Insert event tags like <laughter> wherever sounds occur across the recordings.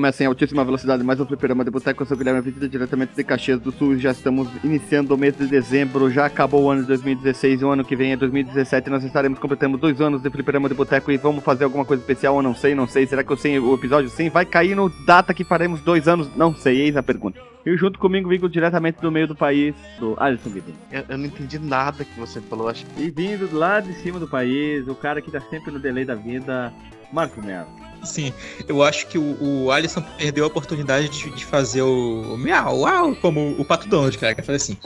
começa em altíssima velocidade, mais um fliperama de boteco. Eu sou o Guilherme Vida, diretamente de Caxias do Sul. Já estamos iniciando o mês de dezembro, já acabou o ano de 2016 e o ano que vem é 2017. Nós estaremos completando dois anos de fliperama de boteco e vamos fazer alguma coisa especial ou não sei, não sei. Será que eu sei o episódio 100 vai cair no data que faremos dois anos? Não sei, eis a pergunta. E junto comigo, vindo diretamente do meio do país, do Alisson Guedin. Eu, eu não entendi nada que você falou, acho. E vindo lá de cima do país, o cara que tá sempre no delay da vida, Marco Melo. Sim, eu acho que o, o Alisson perdeu a oportunidade de, de fazer o, o miau, uau, como o Pato Donald, cara, que faz assim.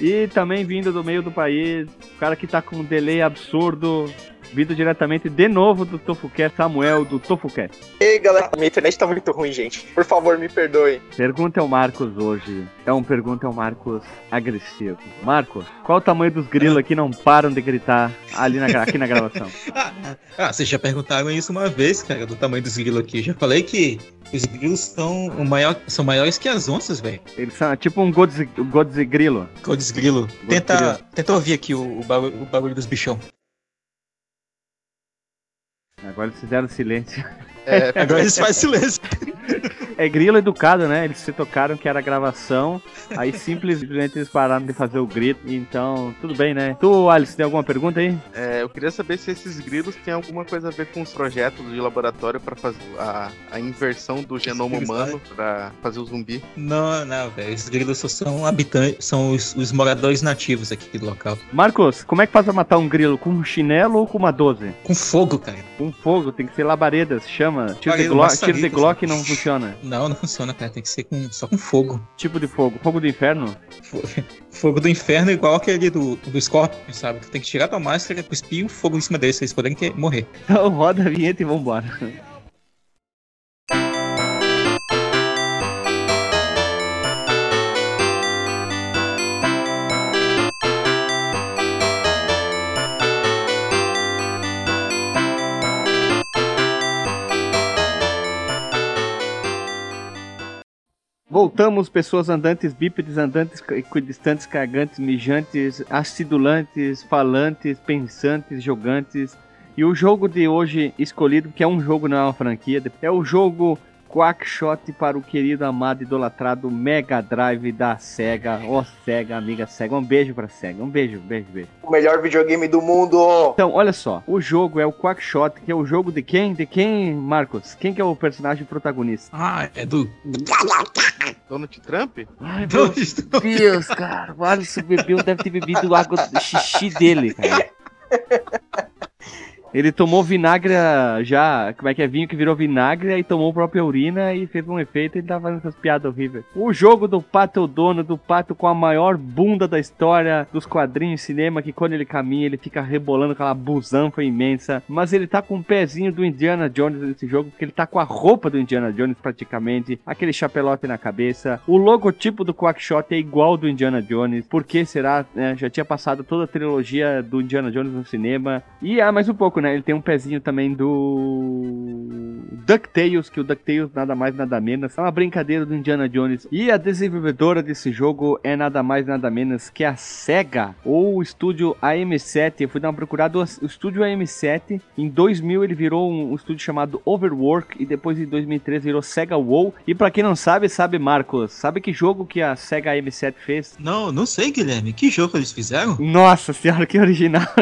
E também vindo do meio do país, o cara que tá com um delay absurdo, vindo diretamente de novo do TofuCast, Samuel do TofuCast. Ei, galera, minha internet tá muito ruim, gente. Por favor, me perdoem. Pergunta ao Marcos hoje. É um pergunta ao Marcos agressivo. Marcos, qual o tamanho dos grilos aqui não param de gritar ali na, aqui na gravação? <laughs> ah, ah, vocês já perguntaram isso uma vez, cara, do tamanho dos grilos aqui. Já falei que os grilos são, o maior, são maiores que as onças, velho. Eles são tipo um Godzilla. Godzilla. Tenta, tenta ouvir aqui o, o, barulho, o barulho dos bichão. Agora eles fizeram silêncio. É, agora eles fazem <laughs> silêncio. É grilo educado, né? Eles se tocaram que era gravação, aí <laughs> simplesmente eles pararam de fazer o grito. Então, tudo bem, né? Tu, Alice, tem alguma pergunta aí? É, eu queria saber se esses grilos têm alguma coisa a ver com os projetos de laboratório para fazer a, a, inversão do genoma humano para fazer o zumbi. Não, não, velho. Esses grilos só são habitantes, são os, os, moradores nativos aqui do local. Marcos, como é que faz pra matar um grilo? Com um chinelo ou com uma 12? Com fogo, cara. Com fogo, tem que ser labaredas, chama. Tiro de Glock, tiro de Glock não funciona. <laughs> Não, não funciona, cara. Tem que ser com, só com fogo. Tipo de fogo? Fogo do inferno? <laughs> Fogo do inferno igual aquele do, do Scorpion, sabe? Tu tem que tirar tua máscara, cuspir um fogo em cima deles, eles poderem ter, morrer. Então roda a vinheta e vambora. Voltamos, pessoas andantes, bípedes, andantes, equidistantes, cagantes, mijantes, acidulantes, falantes, pensantes, jogantes. E o jogo de hoje escolhido, que é um jogo, não é uma franquia, é o jogo Quackshot para o querido, amado, idolatrado Mega Drive da SEGA. Ó, oh, SEGA, amiga SEGA. Um beijo pra SEGA. Um beijo, beijo, beijo. O melhor videogame do mundo! Então, olha só. O jogo é o Quackshot, que é o jogo de quem? De quem, Marcos? Quem que é o personagem protagonista? Ah, é do... Donald Trump? Ai, meu Deus, cara. O Alisson bebeu, deve ter bebido água xixi dele, cara. <laughs> Ele tomou vinagre já, como é que é? Vinho que virou vinagre e tomou própria urina e fez um efeito e ele tava fazendo essas piadas horríveis. O jogo do pato dono, do pato com a maior bunda da história dos quadrinhos cinema, que quando ele caminha ele fica rebolando aquela busanfa imensa. Mas ele tá com um pezinho do Indiana Jones nesse jogo, porque ele tá com a roupa do Indiana Jones praticamente, aquele chapelote na cabeça. O logotipo do Quackshot é igual do Indiana Jones. Por que será? É, já tinha passado toda a trilogia do Indiana Jones no cinema. E há mais um pouco, né? Ele tem um pezinho também do DuckTales, que o DuckTales nada mais nada menos é uma brincadeira do Indiana Jones. E a desenvolvedora desse jogo é nada mais nada menos que a SEGA, ou o estúdio AM7. Eu fui dar uma procurada, o estúdio AM7, em 2000 ele virou um, um estúdio chamado Overwork, e depois em 2013 virou SEGA WoW. E para quem não sabe, sabe Marcos, sabe que jogo que a SEGA AM7 fez? Não, não sei Guilherme, que jogo eles fizeram? Nossa senhora, que original. <laughs>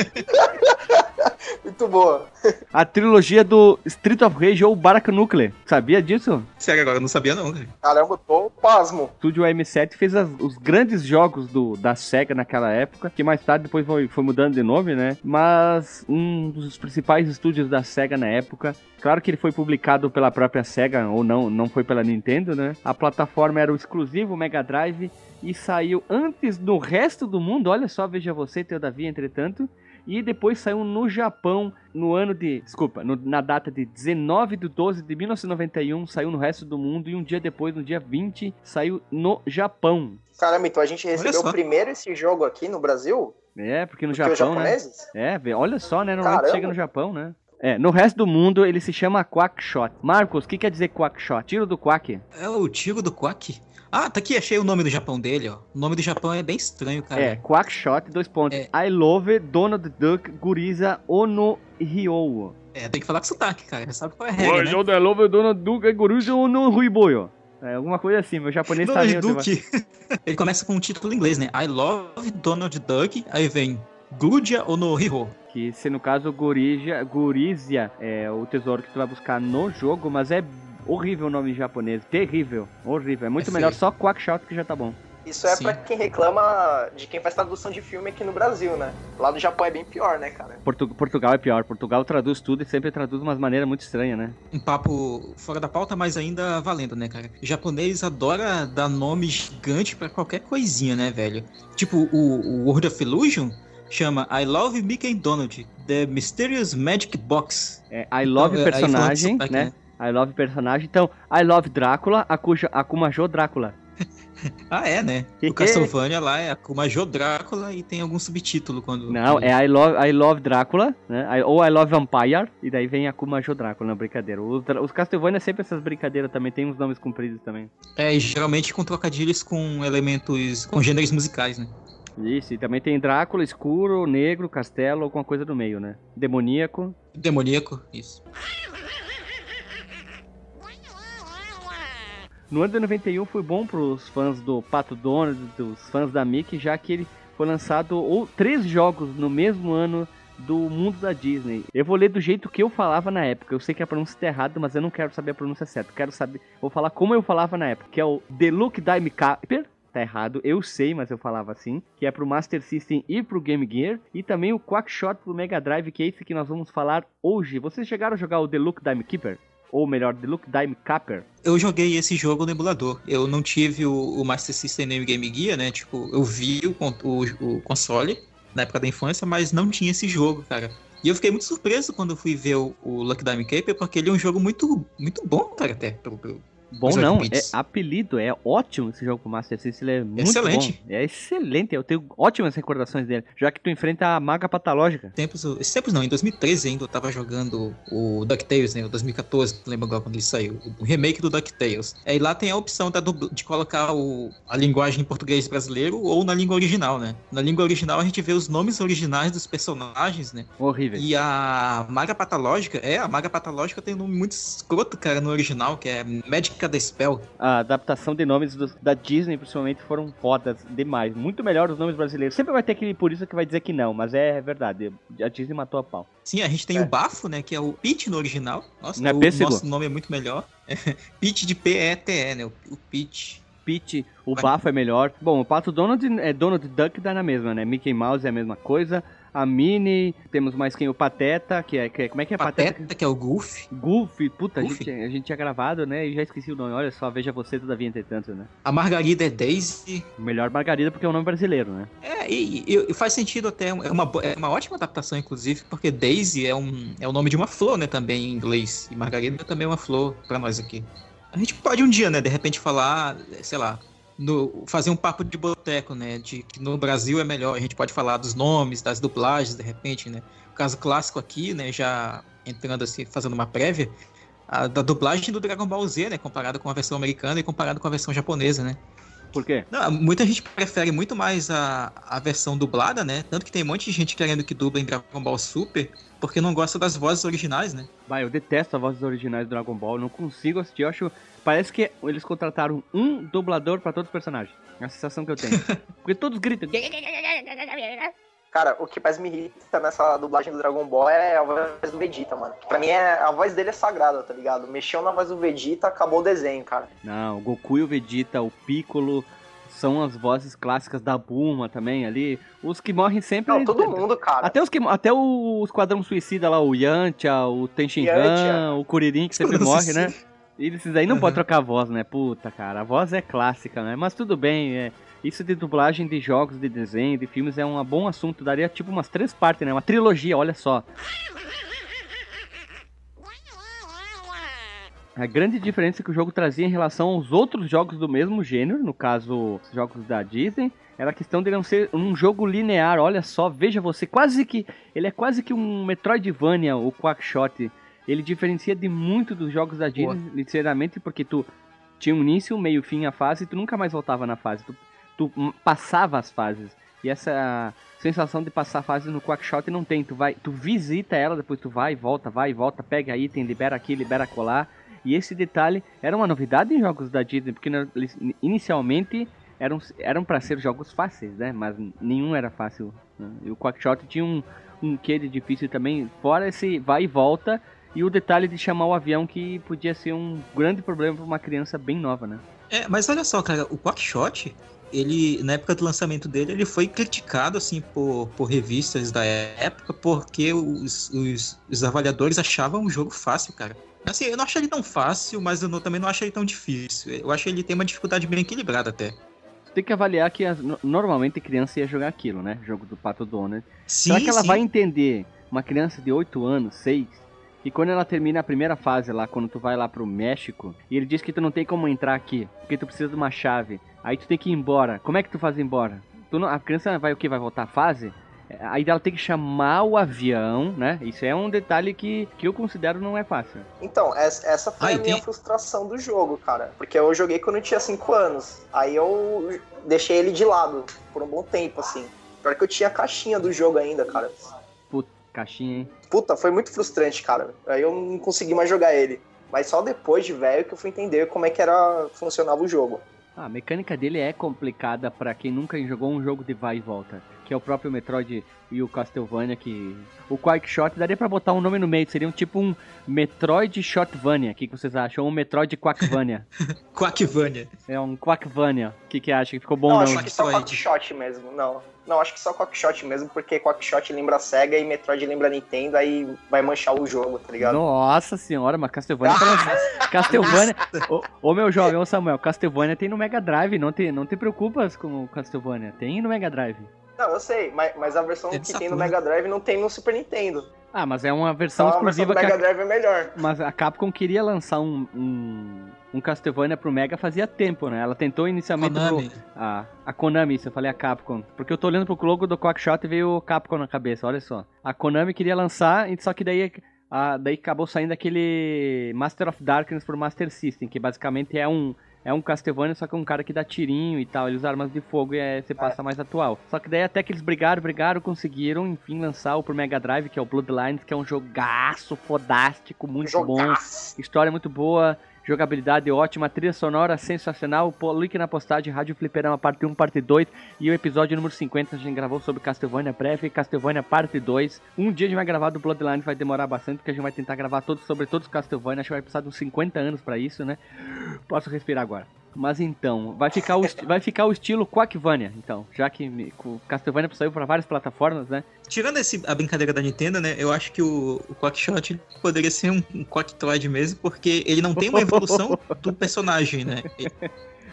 <laughs> Muito boa. A trilogia do Street of Rage ou Baraka Nuclear. Sabia disso? Sério, agora eu não sabia não. Cara. Caramba, tô pasmo. O estúdio M7 fez as, os grandes jogos do, da SEGA naquela época, que mais tarde depois foi, foi mudando de nome, né? Mas um dos principais estúdios da SEGA na época Claro que ele foi publicado pela própria SEGA, ou não, não foi pela Nintendo, né? A plataforma era o exclusivo Mega Drive e saiu antes no resto do mundo. Olha só, veja você, Teodavia, entretanto e depois saiu no Japão no ano de. Desculpa, no, na data de 19 de 12 de 1991, saiu no resto do mundo e um dia depois, no dia 20, saiu no Japão. Caramba, então a gente recebeu primeiro esse jogo aqui no Brasil? É, porque no porque Japão, né? É, olha só, né? Normalmente chega no Japão, né? É, no resto do mundo ele se chama Quackshot. Marcos, o que quer dizer Quackshot? Tiro do Quack? É o tiro do Quack? Ah, tá aqui, achei o nome do Japão dele, ó. O nome do Japão é bem estranho, cara. É, Quackshot, dois pontos. É. I love Donald Duck Guriza Ono Ryo. É, É, tem que falar com sotaque, cara. Já sabe qual é a regra, né? da Love Dona Duke Goruja no Ruiboyo. É alguma coisa assim, meu japonês tá Donald meio... Duck. <laughs> Ele começa com um título em inglês, né? I love Donald Duck. Aí vem Gudia ou no Hiro. Que se no caso Gorija, Gorizia é o tesouro que tu vai buscar no jogo, mas é horrível o nome em japonês. Terrível. Horrível. É muito É melhor feio. só Quackshot que já tá bom. Isso é Sim. pra quem reclama de quem faz tradução de filme aqui no Brasil, né? Lá do Japão é bem pior, né, cara? Portu- Portugal é pior. Portugal traduz tudo e sempre traduz de umas maneiras muito estranhas, né? Um papo fora da pauta, mas ainda valendo, né, cara? O japonês adora dar nome gigante pra qualquer coisinha, né, velho? Tipo, o, o World of Illusion chama I Love Mickey and Donald, The Mysterious Magic Box. É, I love Então, é, personagem, né? I love personagem. Então, I love Drácula, Akuma Jo Drácula. <laughs> Ah, é, né? O Castlevania lá é Akuma Jo Drácula e tem algum subtítulo quando... Não, é I love, I love Drácula, né? Ou I love Vampire, e daí vem Akuma Jo Drácula, não, brincadeira. Os, os Castlevania é sempre essas brincadeiras também, tem uns nomes compridos também. É, e geralmente com trocadilhos com elementos, com gêneros musicais, né? Isso, e também tem Drácula, escuro, negro, castelo, alguma coisa no meio, né? Demoníaco. Demoníaco, isso. No ano de 91 foi bom pros fãs do Pato Donald, dos fãs da Mickey, já que ele foi lançado ou, três jogos no mesmo ano do mundo da Disney. Eu vou ler do jeito que eu falava na época. Eu sei que a pronúncia está errada, mas eu não quero saber a pronúncia certa. Quero saber, vou falar como eu falava na época, que é o The Look Dime Capper. Tá errado, eu sei, mas eu falava assim. Que é pro Master System e pro Game Gear. E também o Quackshot pro Mega Drive, que é esse que nós vamos falar hoje. Vocês chegaram a jogar o The Look Dime Keeper? Ou melhor, The Look Dime Capper? Eu joguei esse jogo no emulador. Eu não tive o, o Master System nem o Game Gear, né? Tipo, eu vi o, o, o console na época da infância, mas não tinha esse jogo, cara. E eu fiquei muito surpreso quando fui ver o, o Lucky Dime Caper, porque ele é um jogo muito, muito bom, cara, até. Pro, pro- Bom não, é apelido, é ótimo esse jogo pro Master System, ele é muito Excelente. bom. É excelente, eu tenho ótimas recordações dele, já que tu enfrenta a maga patológica. tempos, esses tempos não, em 2013 ainda eu tava jogando o DuckTales, né? O 2014, lembra agora quando ele saiu? O remake do DuckTales. Aí lá tem a opção da de colocar o, a linguagem em português brasileiro ou na língua original, né? Na língua original a gente vê os nomes originais dos personagens, né? Horrível. E a Maga Patológica, é, a Maga Patológica tem um nome muito escroto, cara, no original, que é Magic the Spell. A adaptação de nomes dos- da Disney, principalmente, foram fodas demais. Muito melhor os nomes brasileiros. Sempre vai ter aquele purista que vai dizer que não, mas é verdade. A Disney matou a pau. Sim, a gente tem É. o Bafo, né, que é o Pete no original. Nossa, Não é o nosso nome é muito melhor. <laughs> Pete de P-E-T-E, né, o, o Pete. Pete, o. Bafo é melhor. Bom, o Pato Donald é Donald Duck, dá na mesma, né? Mickey Mouse é a mesma coisa. A Minnie, temos mais quem? O Pateta, que é. Que é como é que é Pateta? Pateta, que é o Goof. Goofy, puta, A, Goofy. gente, a gente tinha gravado, né? E já esqueci o nome. Olha só, veja você, todavia, entretanto, né? A Margarida é Daisy. Melhor Margarida porque é um nome brasileiro, né? É, e, e- e faz sentido até, é uma, é uma ótima adaptação, inclusive, porque Daisy é, um, é o nome de uma flor, né, também em inglês. E Margarida também é uma flor pra nós aqui. A gente pode um dia, né, de repente falar, sei lá, no- fazer um papo de boteco, né, de que no Brasil é melhor. A gente pode falar dos nomes, das dublagens, de repente, né. O caso clássico aqui, né, já entrando assim, fazendo uma prévia, a da dublagem do Dragon Ball Z, né, comparado com a versão americana e comparado com a versão japonesa, né. Por quê? Não, muita gente prefere muito mais a, a versão dublada, né? Tanto que tem um monte de gente querendo que dubla em Dragon Ball Super, porque não gosta das vozes originais, né? Vai, eu detesto as vozes originais do Dragon Ball, não consigo assistir, eu acho... Parece que eles contrataram um dublador pra todos os personagens. É a sensação que eu tenho. <laughs> Porque todos gritam. Cara, o que mais me irrita nessa dublagem do Dragon Ball é a voz do Vegeta, mano. Pra mim, é, a voz dele é sagrada, tá ligado? Mexeu na voz do Vegeta, acabou o desenho, cara. Não, o Goku e o Vegeta, o Piccolo, são as vozes clássicas da Bulma também ali. Os que morrem sempre... Não, todo mundo, cara. Até, os que, até o Esquadrão Suicida lá, o Yantia, o Tenshinhan, o Kuririn, que sempre <laughs> Esquadrão morre, né? Suicida. Esses aí não Uhum. pode trocar a voz, né? Puta, cara, a voz é clássica, né? Mas tudo bem, é. Isso de dublagem de jogos, de desenho, de filmes é um bom assunto. Daria tipo umas três partes, né? Uma trilogia, olha só. A grande diferença que o jogo trazia em relação aos outros jogos do mesmo gênero, no caso, os jogos da Disney, era a questão de não ser um jogo linear. Olha só, veja você, quase que. Ele é quase que um Metroidvania, o Quackshot. Ele diferencia de muito dos jogos da Disney, sinceramente, porque tu tinha um início, meio, fim, a fase, e tu nunca mais voltava na fase. Tu, tu passava as fases. E essa sensação de passar a fase no Quackshot não tem. Tu vai, tu visita ela, depois tu vai e volta, vai e volta, pega item, libera aqui, libera colar. E esse detalhe era uma novidade em jogos da Disney, porque inicialmente eram eram para ser jogos fáceis, né? Mas nenhum era fácil. Né? E o Quackshot tinha um um quê de difícil também, fora esse vai e volta e o detalhe de chamar o avião que podia ser um grande problema para uma criança bem nova, né? É, mas olha só, cara, o Quackshot, ele, na época do lançamento dele, ele foi criticado, assim, por, por revistas da época, porque os, os, os avaliadores achavam o jogo fácil, cara. Assim, eu não acho ele tão fácil, mas eu não, também não acho ele tão difícil. Eu acho que ele tem uma dificuldade bem equilibrada até. Tem que avaliar que as, normalmente criança ia jogar aquilo, né? Jogo do Pato Donald. Sim, Será que ela sim. vai entender uma criança de 8 anos, 6, e quando ela termina a primeira fase lá, quando tu vai lá pro México, e ele diz que tu não tem como entrar aqui, porque tu precisa de uma chave. Aí tu tem que ir embora. Como é que tu faz embora? Tu não, a criança vai o que? Vai voltar a fase? Aí ela tem que chamar o avião, né? Isso é um detalhe que, que eu considero não é fácil. Então, essa, essa foi Ah, a minha tem- frustração do jogo, cara. Porque eu joguei quando eu tinha 5 anos. Aí eu deixei ele de lado por um bom tempo, assim. Pior que eu tinha a caixinha do jogo ainda, cara. Puta, caixinha, hein? Puta, foi muito frustrante, cara. Aí eu não consegui mais jogar ele. Mas só depois de velho que eu fui entender como é que era funcionava o jogo. Ah, a mecânica dele é complicada pra quem nunca jogou um jogo de vai e volta. Que é o próprio Metroid e o Castlevania que... O Quackshot daria pra botar um nome no meio. Seria um tipo um Metroid Shotvania. O que, que vocês acham? Ou um Metroid Quackvania. <laughs> Quackvania. é um Quackvania. O que, que acha? Que ficou bom não, não? acho que só Metroid. Quackshot mesmo, não. Não, acho que só Quackshot mesmo, porque Quackshot lembra Sega e Metroid lembra Nintendo, aí vai manchar o jogo, tá ligado? Nossa senhora, mas Castlevania... <laughs> Castlevania... ô, ô, meu jovem, ô Samuel, Castlevania tem no Mega Drive. Não te, não te preocupas com o Castlevania. Tem no Mega Drive. Não, eu sei, mas, mas a versão É que de tem no Saturno. Mega Drive não tem no Super Nintendo. Ah, mas é uma versão Então a versão exclusiva do que Mega a Drive é melhor. Mas a Capcom queria lançar um, um, um Castlevania pro Mega fazia tempo, né? Ela tentou inicialmente Konami. pro, a, a Konami, isso eu falei a Capcom. Porque eu tô olhando pro logo do Quackshot e veio o Capcom na cabeça, olha só. A Konami queria lançar, e só que daí, a, daí acabou saindo aquele Master of Darkness pro Master System, que basicamente é um, é um Castlevania, só que é um cara que dá tirinho e tal, ele usa armas de fogo e é, você passa mais atual. Só que daí até que eles brigaram, brigaram, conseguiram, enfim, lançar o pro Mega Drive, que é o Bloodlines, que é um jogaço fodástico, muito bom. Jogaço. História muito boa, jogabilidade ótima, trilha sonora sensacional. Link na postagem, Rádio Fliperama parte 1, parte 2 e o episódio número 50 a gente gravou sobre Castlevania e Castlevania parte 2. Um dia a gente vai gravar do Bloodlines, vai demorar bastante porque a gente vai tentar gravar todos sobre todos os Castlevania. Acho que vai precisar de uns 50 anos pra isso, né? Posso respirar agora. Mas então, vai ficar o, vai ficar o estilo Quackvania, então, já que Castlevania saiu para várias plataformas, né? Tirando esse, a brincadeira da Nintendo, né? Eu acho que o, o Quackshot poderia ser um, um Quacktroid mesmo, porque ele não tem uma evolução <laughs> do personagem, né? Ele,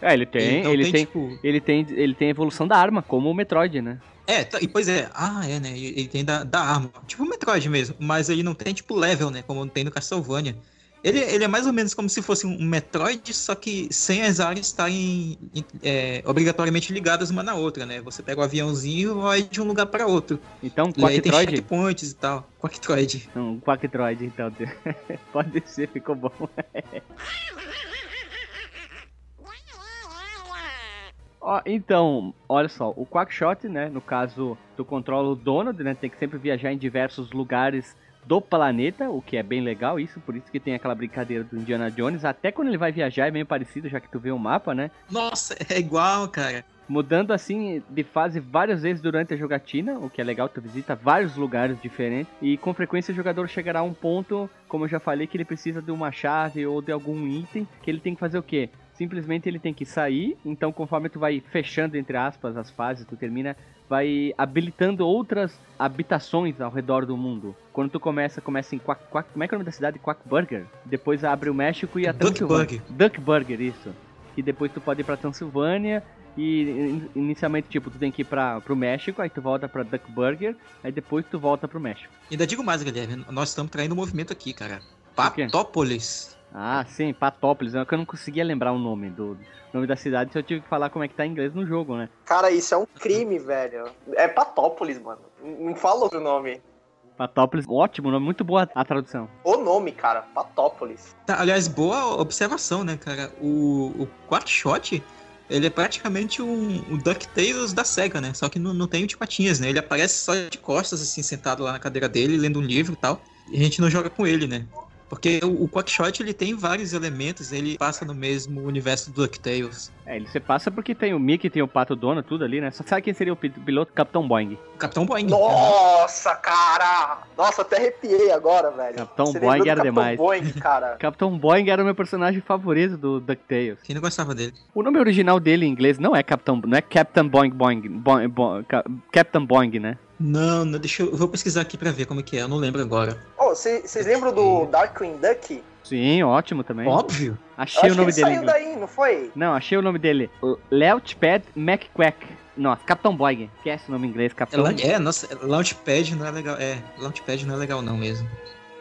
É, ele tem, não ele tem, tipo. ele tem, ele tem evolução da arma, como o Metroid, né? É, tá- e pois é, ah, é, né? Ele tem da, da arma, tipo o Metroid mesmo, mas ele não tem, tipo, level, né? Como tem no Castlevania. Ele, ele é mais ou menos como se fosse um Metroid, só que sem as áreas estarem é, obrigatoriamente ligadas uma na outra, né? Você pega o aviãozinho e vai de um lugar para outro. Então, E aí tem Quacktroid, checkpoints e tal. Quacktroid. Não, Quacktroid, então. <laughs> Pode ser, ficou bom. <laughs> Então, olha só, o Quackshot, né, no caso, tu controla o Donald, né, tem que sempre viajar em diversos lugares do planeta, o que é bem legal isso, por isso que tem aquela brincadeira do Indiana Jones, até quando ele vai viajar é meio parecido, já que tu vê o mapa, né, Nossa, <laughs> é igual, cara. mudando assim de fase várias vezes durante a jogatina, o que é legal, tu visita vários lugares diferentes e com frequência o jogador chegará a um ponto, como eu já falei, que ele precisa de uma chave ou de algum item, que ele tem que fazer o quê? Simplesmente ele tem que sair, então conforme tu vai fechando entre aspas as fases, tu termina vai habilitando outras habitações ao redor do mundo. Quando tu começa, começa em Quack, Quack, como é que é o nome da cidade? Quackburger. Depois abre o México e a. Duckburger. Duckburger, isso. Que depois tu pode ir pra Transilvânia e in- inicialmente, tipo, tu tem que ir pra, pro México, aí tu volta pra Duckburger, aí depois tu volta pro México. Ainda digo mais, Guilherme, nós estamos traindo o movimento aqui, cara. Patópolis. Ah, sim, Patópolis. É que eu não conseguia lembrar o nome do nome da cidade, então eu tive que falar como é que tá em inglês no jogo, né? Cara, isso é um crime, velho. É Patópolis, mano. Não fala outro nome. Patópolis, ótimo nome, muito boa a tradução. O nome, cara, Patópolis. Tá, aliás, boa observação, né, cara? O, o Quackshot, Ele é praticamente um, um DuckTales da SEGA, né? Só que não, não tem o de patinhas, né? Ele aparece só de costas, assim, sentado lá na cadeira dele, lendo um livro e tal. E a gente não joga com ele, né? Porque o, o Quackshot ele tem vários elementos, ele passa no mesmo universo do DuckTales. É, ele se passa porque tem o Mickey, tem o Pato Dono, tudo ali, né? Só sabe quem seria o pi- piloto? Capitão Boing. Capitão Boing. Nossa, cara! Nossa, até arrepiei agora, velho. Capitão Você Boing era Capitão demais. Boing, cara. <laughs> Capitão Boing era o meu personagem favorito do DuckTales. Quem não gostava dele? O nome original dele em inglês não é Capitão, não é Captain Boing Boing, Boing, Boing Ca- Captain Boing, né? Não, não, deixa eu, eu vou pesquisar aqui pra ver como é que é, eu não lembro agora. Vocês lembram do Darkwing Duck? Sim, ótimo também. Óbvio. Achei acho o nome que ele dele. saiu daí, não foi? Não, achei o nome dele. Launchpad McQuack. Nossa, Capitão Boing. Esquece o nome em inglês, É, Capitão. la- é, nossa, Launchpad não é legal. É, Launchpad não é legal não mesmo.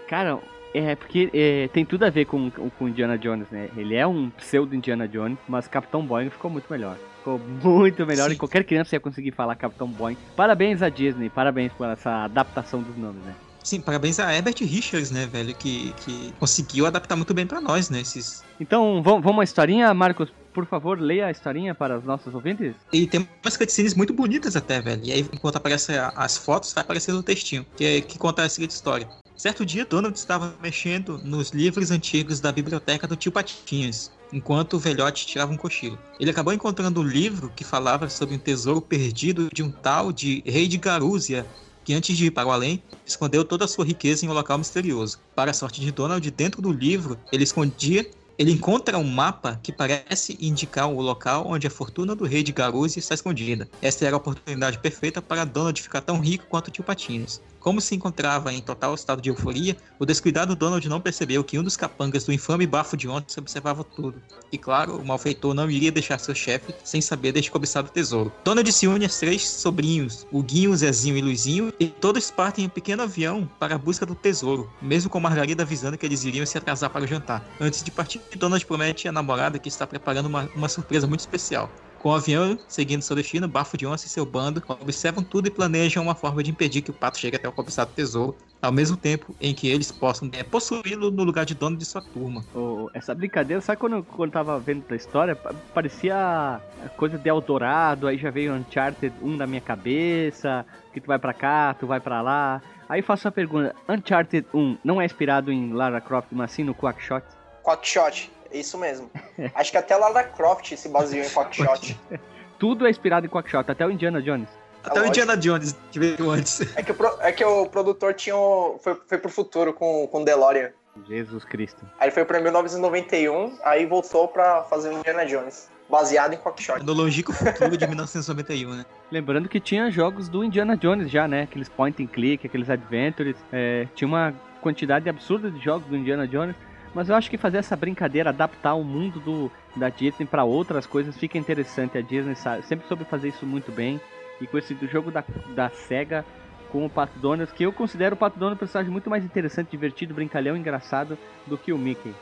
Cara, é porque é, tem tudo a ver com, com Indiana Jones, né? Ele é um pseudo Indiana Jones, mas Capitão Boing ficou muito melhor. Ficou muito melhor Sim. e qualquer criança ia conseguir falar Capitão Boing. Parabéns à Disney, parabéns por essa adaptação dos nomes, né? Sim, parabéns a Herbert Richards, né, velho, que, que conseguiu adaptar muito bem pra nós, né, esses... Então, vamos, uma historinha, Marcos? Por favor, leia a historinha para os nossos ouvintes. E tem umas cutscenes muito bonitas até, velho. E aí, enquanto aparecem as fotos, vai aparecendo o textinho, que, é, que conta a seguinte história. Certo dia, Donald estava mexendo nos livros antigos da biblioteca do tio Patinhas, enquanto o velhote tirava um cochilo. Ele acabou encontrando um livro que falava sobre um tesouro perdido de um tal de Rei de Garúzia, que antes de ir para o além, escondeu toda a sua riqueza em um local misterioso. Para a sorte de Donald, dentro do livro, ele escondia ele encontra um mapa que parece indicar o local onde a fortuna do rei de Garuzzi está escondida. Esta era a oportunidade perfeita para Donald ficar tão rico quanto o tio Patinhas. Como se encontrava em total estado de euforia, o descuidado Donald não percebeu que um dos capangas do infame bafo de ontem observava tudo. E claro, o malfeitor não iria deixar seu chefe sem saber deste cobiçado tesouro. Donald se une aos três sobrinhos, o Guinho, Zezinho e Luizinho, e todos partem em um pequeno avião para a busca do tesouro, mesmo com Margarida avisando que eles iriam se atrasar para o jantar. Antes de partir, Donald promete à namorada que está preparando uma, uma surpresa muito especial. Com o avião seguindo seu destino, Bafo de Onça e seu bando observam tudo e planejam uma forma de impedir que o pato chegue até o cobiçado tesouro, ao mesmo tempo em que eles possam é, possuí-lo no lugar de dono de sua turma. Ô, essa brincadeira, sabe quando, quando tava vendo a história? pa- Parecia coisa de Eldorado, aí já veio Uncharted 1 na minha cabeça, que tu vai pra cá, tu vai pra lá. Aí faço a pergunta, Uncharted 1 não é inspirado em Lara Croft, mas sim no Quackshot? Quackshot, isso mesmo. Acho que até Lara Croft se baseou em Quackshot. <laughs> Tudo é inspirado em Quackshot, até o Indiana Jones. Até o lógico. Indiana Jones, que veio antes. É que o, pro- é que o produtor tinha o- foi, foi pro futuro com, com DeLorean. Jesus Cristo. Aí foi pra 1991, aí voltou pra fazer o Indiana Jones. Baseado em Quackshot. No longínquo futuro de 1991, né? <laughs> Lembrando que tinha jogos do Indiana Jones já, né? Aqueles point and click, aqueles adventures. é, tinha uma quantidade absurda de jogos do Indiana Jones. Mas eu acho que fazer essa brincadeira, adaptar o mundo do, da Disney para outras coisas fica interessante. A Disney sabe, sempre soube fazer isso muito bem. E com esse do jogo da, da SEGA com o Pato Donald, que eu considero o Pato Donald um personagem muito mais interessante, divertido, brincalhão, engraçado do que o Mickey.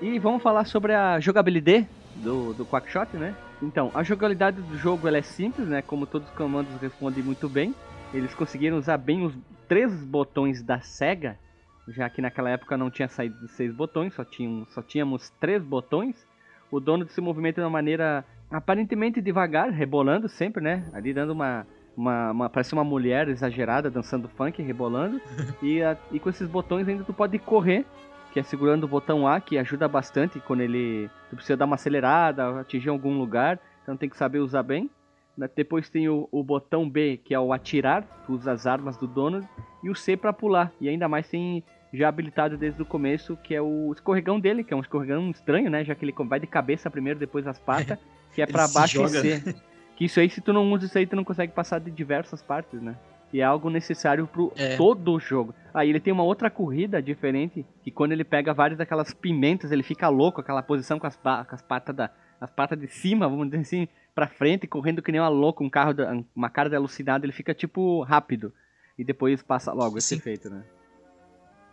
E vamos falar sobre a jogabilidade do, do Quackshot, né? Então, a jogabilidade do jogo ela é simples, né? Como todos os comandos respondem muito bem. Eles conseguiram usar bem os três botões da SEGA, já que naquela época não tinha saído de seis botões, só, tinham, só tínhamos três botões. O dono se movimenta de uma maneira aparentemente devagar, rebolando sempre, né? Ali dando uma. uma, uma parece uma mulher exagerada dançando funk, rebolando. <laughs> e, a- e com esses botões ainda tu pode correr, que é segurando o botão A, que ajuda bastante quando ele. Tu precisa dar uma acelerada, atingir algum lugar, então tem que saber usar bem. Depois tem o, o botão B, que é o atirar, tu usa as armas do Donald, e o C para pular. E ainda mais tem já habilitado desde o começo, que é o escorregão dele, que é um escorregão estranho, né? Já que ele vai de cabeça primeiro, depois as patas, <laughs> que é para baixo e. C. Que isso aí, se tu não usa isso aí, tu não consegue passar de diversas partes, né? E é algo necessário pro É. todo o jogo. Aí ele tem uma outra corrida diferente, que quando ele pega várias daquelas pimentas, ele fica louco, aquela posição com as, com as patas da, as patas de cima, vamos dizer assim, pra frente, correndo que nem uma louca, um carro, da- uma cara de alucinado, ele fica tipo rápido. E depois passa logo esse Sim. efeito, né?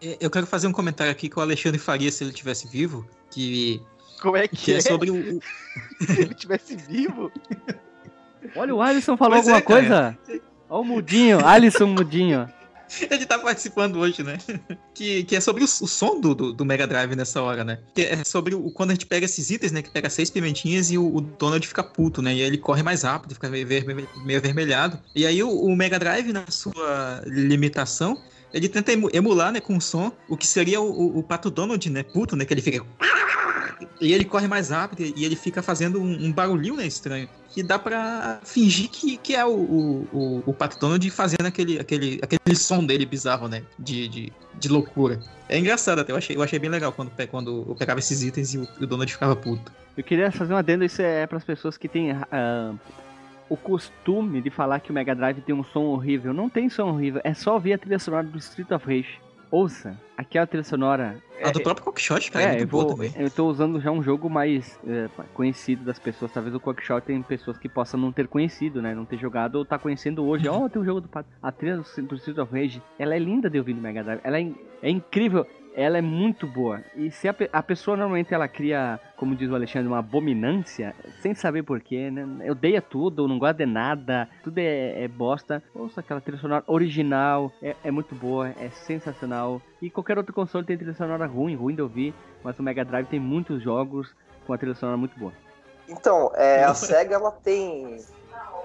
É, Eu quero fazer um comentário aqui que o Alexandre faria se ele tivesse vivo, que, Como é que, que é é? sobre o, <laughs> Se ele tivesse vivo? Olha, o Alisson falou Pois é, alguma cara. coisa? Olha o mudinho, Alisson mudinho. <laughs> Ele tá participando hoje, né? Que, que é sobre o, o som do, do, do, Mega Drive nessa hora, né? Que é sobre o, quando a gente pega esses itens, né? Que pega seis pimentinhas e o, o Donald fica puto, né? E aí ele corre mais rápido, fica meio, ver, meio avermelhado. E aí o, o Mega Drive, na sua limitação, ele tenta emular, né, com o som, o que seria o, o, o Pato Donald, né, puto, né, que ele fica... E ele corre mais rápido e ele fica fazendo um, um barulhinho, né, estranho. Que dá pra fingir que, que é o, o, o, Pato Donald fazendo aquele, aquele, aquele som dele bizarro, né, de, de, de loucura. É engraçado até, eu achei, eu achei bem legal quando, quando eu pegava esses itens e o, o Donald ficava puto. Eu queria fazer um adendo, isso é para as pessoas que têm... Uh o costume de falar que o Mega Drive tem um som horrível. Não tem som horrível, é só ouvir a trilha sonora do Street of Rage. Ouça, aquela trilha sonora. A é, do próprio Quackshot, cara, é, é muito boa também. Eu tô usando já um jogo mais é, conhecido das pessoas. Talvez o Quackshot tem pessoas que possam não ter conhecido, né? Não ter jogado ou tá conhecendo hoje. <laughs> Ó, oh, tem um jogo do A trilha do Street of Rage, ela é linda de ouvir no Mega Drive. Ela é, é incrível ela é muito boa. E se a, a, pessoa normalmente ela cria, como diz o Alexandre, uma abominância, sem saber porquê, né? Odeia tudo, não gosta de nada, tudo é, é bosta. Ouça aquela trilha sonora original, é, é, muito boa, é sensacional. E qualquer outro console tem trilha sonora ruim, ruim de ouvir, mas o Mega Drive tem muitos jogos com a trilha sonora muito boa. Então, é, a <laughs> SEGA ela tem.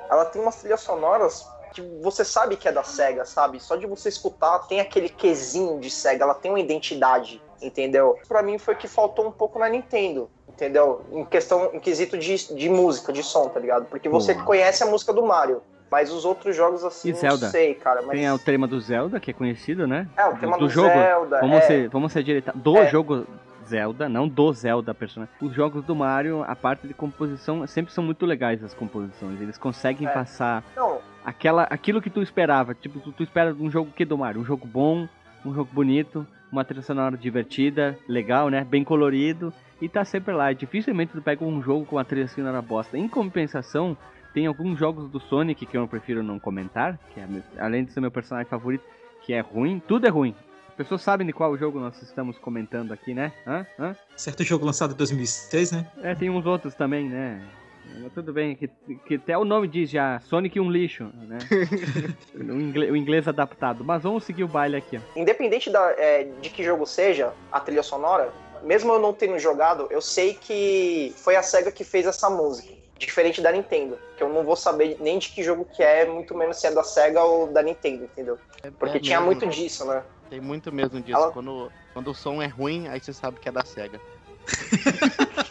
Ela tem umas trilhas sonoras que você sabe que é da SEGA, sabe? Só de você escutar, tem aquele quesinho de SEGA, ela tem uma identidade, entendeu? Para mim foi que faltou um pouco na Nintendo, entendeu? Em questão, em quesito de, de música, de som, tá ligado? Porque você conhece a música do Mario. Mas os outros jogos, assim, e Zelda? não sei, cara. Mas... Tem o tema do Zelda, que é conhecido, né? É, o tema do, do jogo. Zelda. Vamos, é... ser, vamos ser direita. Do é. jogo Zelda, não do Zelda personagem. Os jogos do Mario, a parte de composição, sempre são muito legais as composições. Eles conseguem é. passar não. Aquela, aquilo que tu esperava. Tipo, tu, tu espera um jogo que do Mario? Um jogo bom, um jogo bonito, uma trilha sonora divertida, legal, né? Bem colorido. E tá sempre lá. Dificilmente tu pega um jogo com uma trilha sonora bosta. Em compensação, tem alguns jogos do Sonic que eu prefiro não comentar, que é, além de ser meu personagem favorito, que é ruim, tudo é ruim. As pessoas sabem de qual jogo nós estamos comentando aqui, né? Hã? Hã? Certo jogo lançado em 2006, né? É, tem uns outros também, né? Mas tudo bem, que, que até o nome diz já, Sonic um lixo, né? o, inglês, o, inglês, adaptado. Mas vamos seguir o baile aqui. Independente da, é, de que jogo seja, a trilha sonora, mesmo eu não tendo jogado, eu sei que foi a SEGA que fez essa música. Diferente da Nintendo, que eu não vou saber nem de que jogo que é, muito menos se é da SEGA ou da Nintendo, entendeu? É, Porque é tinha mesmo. muito disso, né? Tem muito mesmo disso. Ela... Quando, quando o som é ruim, aí você sabe que é da SEGA. <laughs>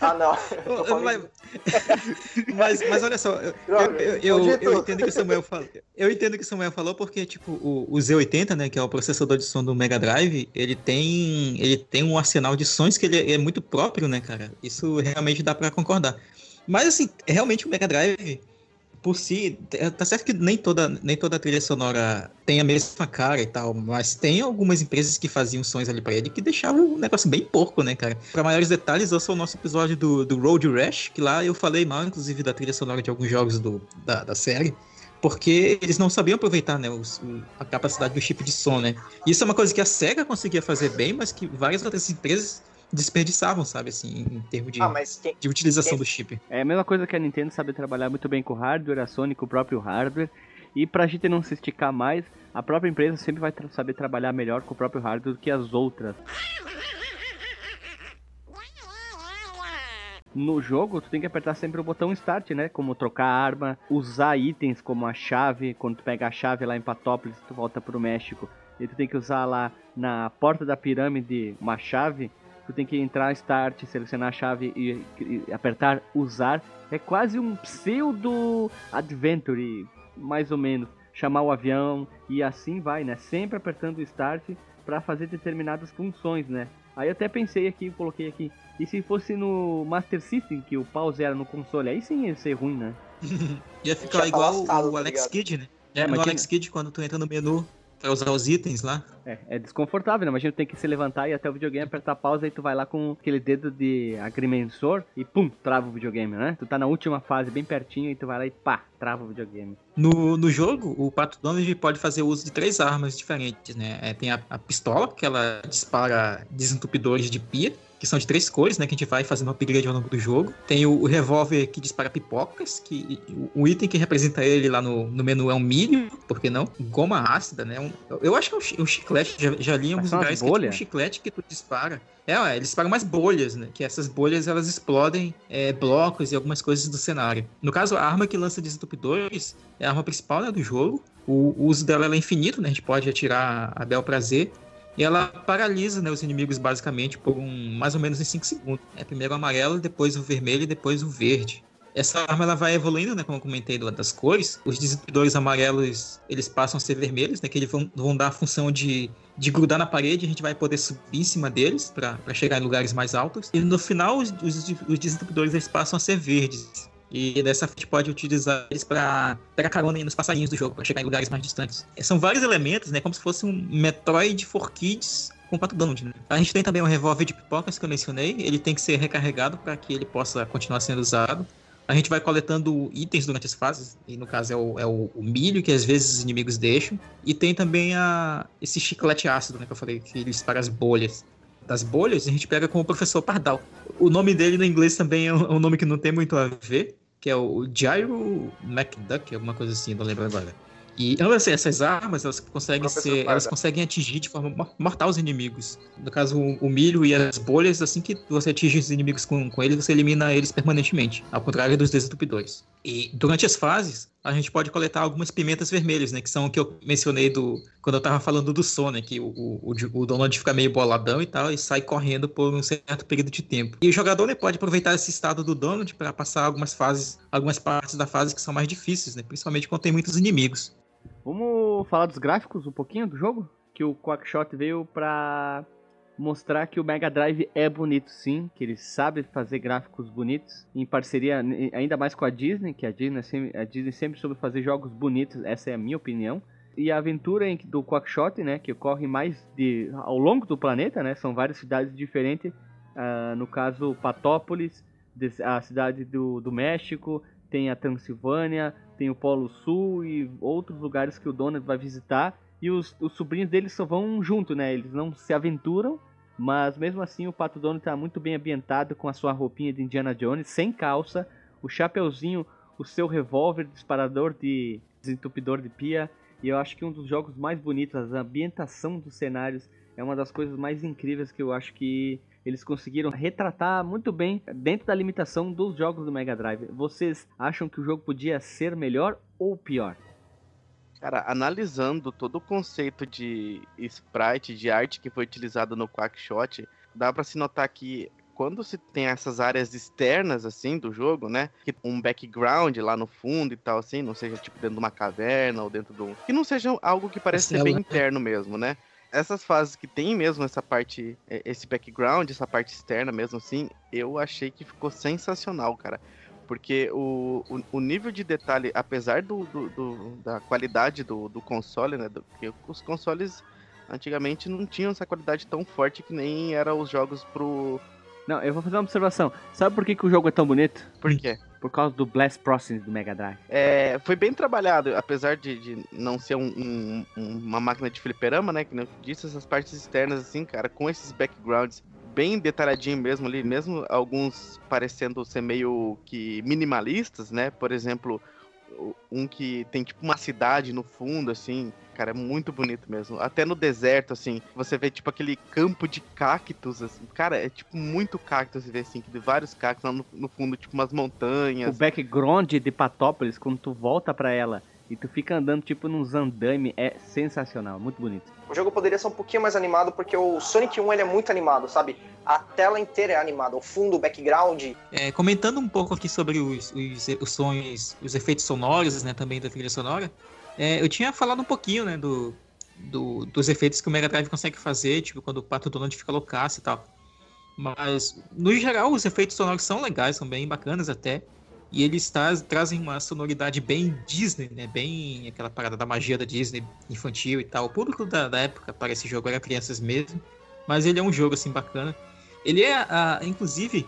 ah, não. <laughs> Mas, <laughs> mas, mas, olha só, eu, eu, eu, eu, entendo que o Samuel falou. Eu entendo que o Samuel falou porque, tipo, o, o Z80, né, que é o processador de som do Mega Drive, ele tem, ele tem um arsenal de sons que ele é muito próprio, né, cara? Isso realmente dá para concordar. Mas, assim, realmente o Mega Drive por si, tá certo que nem toda, nem toda trilha sonora tem a mesma cara e tal, mas tem algumas empresas que faziam sons ali pra ele que deixavam o negócio bem porco, né, cara? Pra maiores detalhes, ouça o nosso episódio do, do Road Rash, que lá eu falei mal, inclusive, da trilha sonora de alguns jogos do, da, da série porque eles não sabiam aproveitar né, os, a capacidade do chip de som, né? Isso é uma coisa que a SEGA conseguia fazer bem, mas que várias outras empresas desperdiçavam, sabe, assim, em termos de, ah, quem, de utilização quem... do chip. É a mesma coisa que a Nintendo sabe trabalhar muito bem com o hardware, a Sony com o próprio hardware. E pra gente não se esticar mais, a própria empresa sempre vai tra saber trabalhar melhor com o próprio hardware do que as outras. No jogo, tu tem que apertar sempre o botão Start, né? Como trocar arma, usar itens como a chave. Quando tu pega a chave lá em Patópolis, tu volta pro México. E tu tem que usar lá na porta da pirâmide uma chave tu tem que entrar Start, selecionar a chave e, e apertar Usar. É quase um pseudo Adventure, mais ou menos. Chamar o avião e assim vai, né? Sempre apertando Start para fazer determinadas funções, né? Aí eu até pensei aqui, coloquei aqui. E se fosse no Master System, que o pause era no console, aí sim ia ser ruim, né? <laughs> ia ficar igual o, o Alex Kidd, né? É, no Alex Kidd, quando tu entra no menu, Pra usar os itens lá. É, é desconfortável, né? Imagina tu tem que se levantar e até o videogame, apertar pausa e tu vai lá com aquele dedo de agrimensor e pum, trava o videogame, né? Tu tá na última fase, bem pertinho, e tu vai lá e pá, trava o videogame. No, no jogo, o Pato Donald pode fazer uso de três armas diferentes, né? É, tem a, a pistola, que ela dispara desentupidores de pia, que são de três cores, né? Que a gente vai fazendo upgrade ao longo do jogo. Tem o, o revólver que dispara pipocas, que o, o, item que representa ele lá no, no menu é um milho, por que não? Goma ácida, né? Um, eu acho que é um, um chiclete, já, já li em alguns lugares que é tipo um chiclete que tu dispara. É, ó, eles disparam mais bolhas, né? Que essas bolhas elas explodem é, blocos e algumas coisas do cenário. No caso, a arma que lança desentupidores é a arma principal né, do jogo. O, o uso dela é infinito, né? A gente pode atirar a bel prazer. E ela paralisa né, os inimigos basicamente por um, mais ou menos em 5 segundos. É primeiro o amarelo, depois o vermelho e depois o verde. Essa arma ela vai evoluindo, né, como eu comentei das cores. Os desentupidores amarelos, eles passam a ser vermelhos, né, que eles vão, vão dar a função de, de grudar na parede, a gente vai poder subir em cima deles para chegar em lugares mais altos. E no final, os, os, os desentupidores eles passam a ser verdes. E dessa a gente pode utilizar eles para pegar carona nos passarinhos do jogo, para chegar em lugares mais distantes. São vários elementos, né? Como se fosse um Metroid for Kids com Pato Donald, né? A gente tem também o revólver de pipocas que eu mencionei. Ele tem que ser recarregado para que ele possa continuar sendo usado. A gente vai coletando itens durante as fases, e no caso é o, é o, o milho que às vezes os inimigos deixam. E tem também a, esse chiclete ácido, né? Que eu falei, que ele dispara as bolhas das bolhas, a gente pega com o professor Pardal. O nome dele no inglês também é um nome que não tem muito a ver, que é o Gyro McDuck, alguma coisa assim, não lembro agora. E assim, essas armas, elas conseguem ser, elas conseguem atingir de forma mortal os inimigos. No caso, o, milho e as bolhas, assim que você atinge os inimigos com, com eles, você elimina eles permanentemente, ao contrário dos desentupidores. E durante as fases, a gente pode coletar algumas pimentas vermelhas, né? Que são o que eu mencionei do quando eu tava falando do Sonic, que o, o, o Donald fica meio boladão e tal, e sai correndo por um certo período de tempo. E o jogador né, pode aproveitar esse estado do Donald para passar algumas fases, algumas partes da fase que são mais difíceis, né? Principalmente quando tem muitos inimigos. Vamos falar dos gráficos um pouquinho do jogo? Que o Quackshot veio pra mostrar que o Mega Drive é bonito sim, que ele sabe fazer gráficos bonitos, em parceria ainda mais com a Disney, que a Disney, a Disney sempre soube fazer jogos bonitos, essa é a minha opinião. E a aventura do Quackshot, né, que ocorre mais de, ao longo do planeta, né, são várias cidades diferentes, uh, no caso Patópolis, a cidade do, do México, tem a Transilvânia, tem o Polo Sul e outros lugares que o Donald vai visitar. E os, os sobrinhos dele só vão junto, né? Eles não se aventuram, mas mesmo assim o Pato Donald está muito bem ambientado com a sua roupinha de Indiana Jones, sem calça, o chapeuzinho, o seu revólver disparador de desentupidor de pia. E eu acho que um dos jogos mais bonitos, a ambientação dos cenários, é uma das coisas mais incríveis que eu acho que eles conseguiram retratar muito bem dentro da limitação dos jogos do Mega Drive. Vocês acham que o jogo podia ser melhor ou pior? Cara, analisando todo o conceito de sprite, de arte que foi utilizado no Quackshot, dá para se notar que quando se tem essas áreas externas, assim, do jogo, né? Que um background lá no fundo e tal, assim, não seja tipo dentro de uma caverna ou dentro de um. Que não seja algo que pareça ser bem interno mesmo, né? Essas fases que tem mesmo essa parte, é, esse background, essa parte externa mesmo assim, eu achei que ficou sensacional, cara. Porque o, o, o nível de detalhe, apesar do, do, do da qualidade do, do console, né? Porque os consoles antigamente não tinham essa qualidade tão forte que nem eram os jogos pro. Não, eu vou fazer uma observação. Sabe por que, que o jogo é tão bonito? Por quê? Por causa do Blast Processing do Mega Drive. É, foi bem trabalhado, apesar de, de não ser um, um, uma máquina de fliperama, né? Que não disse, essas partes externas, assim, cara, com esses backgrounds bem detalhadinho mesmo ali, mesmo alguns parecendo ser meio que minimalistas, né? Por exemplo, um que tem tipo uma cidade no fundo, assim, cara, é muito bonito mesmo. Até no deserto, assim, você vê tipo aquele campo de cactos, assim, cara, é tipo muito cactos, você vê assim, de vários cactos lá no, no fundo, tipo umas montanhas. O background de Patópolis, quando tu volta pra ela e tu fica andando tipo num andame, é sensacional, muito bonito. O jogo poderia ser um pouquinho mais animado, porque o Sonic 1 ele é muito animado, sabe? A tela inteira é animada, o fundo, o background. É, comentando um pouco aqui sobre os, os, os sons, os efeitos sonoros, né, também da trilha sonora, é, eu tinha falado um pouquinho, né, do, do, dos efeitos que o Mega Drive consegue fazer, tipo, quando o Pato Donald fica loucaço e tal. Mas, no geral, os efeitos sonoros são legais, são bem bacanas até. E eles traz, trazem uma sonoridade bem Disney, né? Bem aquela parada da magia da Disney infantil e tal. O público da, da época para esse jogo era crianças mesmo. Mas ele é um jogo, assim, bacana. Ele é, a, inclusive,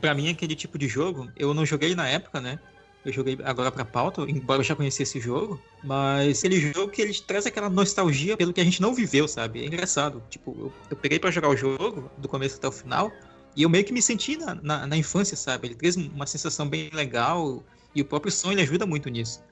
para mim, aquele tipo de jogo. Eu não joguei na época, né? Eu joguei agora pra pauta, embora eu já conhecesse esse jogo. Mas aquele jogo que ele traz aquela nostalgia pelo que a gente não viveu, sabe? É engraçado. Tipo, eu, eu peguei para jogar o jogo, do começo até o final. E eu meio que me senti na, na, na infância, sabe? Ele traz uma sensação bem legal e o próprio som ele ajuda muito nisso.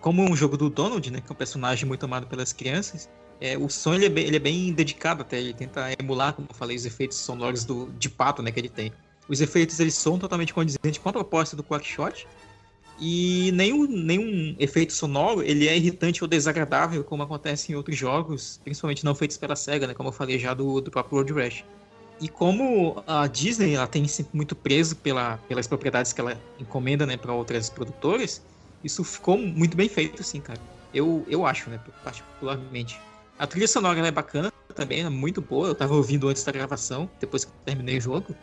Como um jogo do Donald, né, que é um personagem muito amado pelas crianças, é, o som ele é, bem, ele é bem dedicado até, ele tenta emular, como eu falei, os efeitos sonoros do, de pato né, que ele tem. Os efeitos eles são totalmente condizentes com a proposta do Quackshot, e nenhum, nenhum efeito sonoro ele é irritante ou desagradável, como acontece em outros jogos, principalmente não feitos pela SEGA, né, como eu falei já do, do próprio Road Rash. E como a Disney ela tem sempre muito preso pela, pelas propriedades que ela encomenda né, para outras produtoras, isso ficou muito bem feito, assim, cara. Eu, eu acho, né, particularmente. A trilha sonora é bacana também, é muito boa. Eu tava ouvindo antes da gravação, depois que terminei o jogo.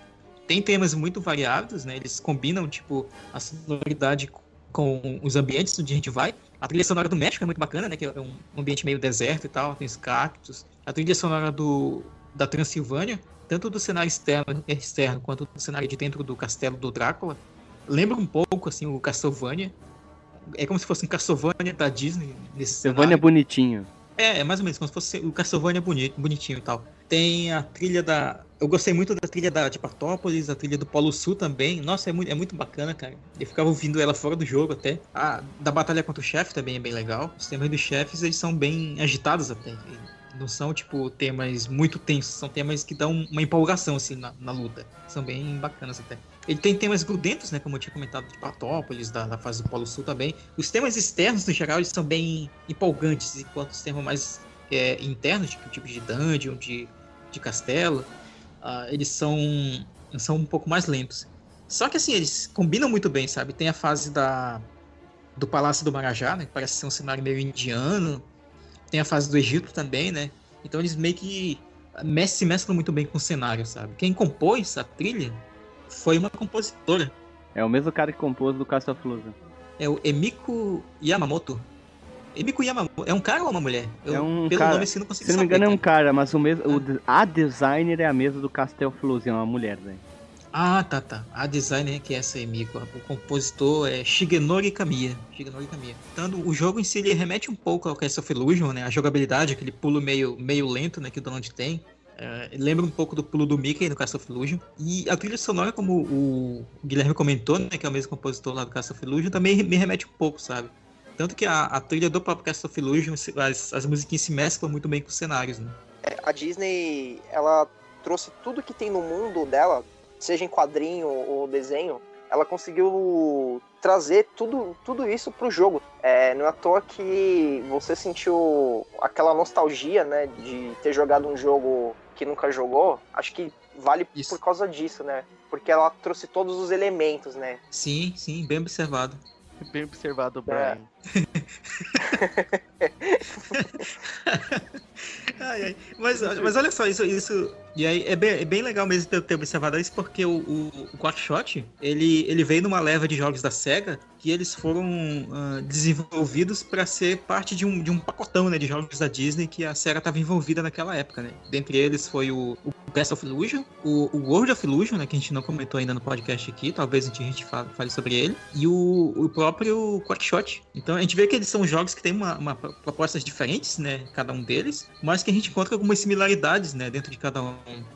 Tem temas muito variados, né? Eles combinam, tipo, a com com os ambientes onde a gente vai. A trilha sonora do México é muito bacana, né? Que é um ambiente meio deserto e tal, tem os cactos. A trilha sonora do, da Transilvânia, tanto do cenário externo, externo quanto do cenário de dentro do castelo do Drácula, lembra um pouco, assim, o Castlevania. É como se fosse um Castlevania da Disney nesse Castlevania bonitinho. É, é mais ou menos como se fosse o Castlevania bonito, bonitinho e tal. Tem a trilha da. Eu gostei muito da trilha da, de Partópolis, a trilha do Polo Sul também. Nossa, é muito, é muito bacana, cara. Eu ficava ouvindo ela fora do jogo até. A da Batalha contra o Chefe também é bem legal. Os temas dos chefes, eles são bem agitados até. Não são, tipo, temas muito tensos. São temas que dão uma empolgação, assim, na, na luta. São bem bacanas até. Ele tem temas grudentos, né? Como eu tinha comentado de Patópolis, da, da fase do Polo Sul também. Os temas externos, no geral, eles são bem empolgantes, enquanto os temas mais é, internos, tipo, tipo de dungeon, de, de castelo, uh, eles são, são um pouco mais lentos. Só que assim, eles combinam muito bem, sabe? Tem a fase da, do Palácio do Marajá, né? Que parece ser um cenário meio indiano. Tem a fase do Egito também, né? Então eles meio que se mesclam muito bem com o cenário, sabe? Quem compôs a trilha foi uma compositora. É o mesmo cara que compôs do Castle of É o Emiko Yamamoto. Emiko Yamamoto. É um cara ou uma mulher? Eu, é um pelo cara. nome assim não consigo Se não me engano é um cara, mas o mesmo, o, a designer é a mesma do of é uma mulher, né? Ah, tá, tá. A designer que é essa Emiko. O compositor é Shigenori Kamiya. Shigenori Kamiya. Então, o jogo em si ele remete um pouco ao Castle of Illusion, né? A jogabilidade, aquele pulo meio, meio lento, né? Que o Donald tem. É, lembra um pouco do pulo do Mickey no Castle of Illusion. E a trilha sonora, como o Guilherme comentou, né, que é o mesmo compositor lá do Castle of Illusion, também me remete um pouco, sabe? Tanto que a, a trilha do próprio Castle of Illusion, as, as musiquinhas se mesclam muito bem com os cenários, né? É, a Disney, ela trouxe tudo que tem no mundo dela, seja em quadrinho ou desenho, ela conseguiu trazer tudo, tudo isso pro jogo. É, não é à toa que você sentiu aquela nostalgia, né, de ter jogado um jogo que nunca jogou. Acho que vale isso. por causa disso, né? Porque ela trouxe todos os elementos, né? Sim, sim, bem observado. Bem observado, Brian. É. <laughs> ai, ai. Mas, mas olha só, isso, isso e aí é bem, é bem legal mesmo ter, ter observado isso, porque o, o, o Quackshot, ele, ele veio numa leva de jogos da SEGA que eles foram uh, desenvolvidos para ser parte de um, de um pacotão né, de jogos da Disney que a SEGA estava envolvida naquela época. Né? Dentre eles foi o, o Best of Illusion, o, o, World of Illusion, né, que a gente não comentou ainda no podcast aqui, talvez a gente fale, fale sobre ele, e o, o próprio Quackshot. Então a gente vê que eles são jogos que têm uma, uma, propostas diferentes, né, cada um deles, mas que a gente encontra algumas similaridades né, dentro de cada um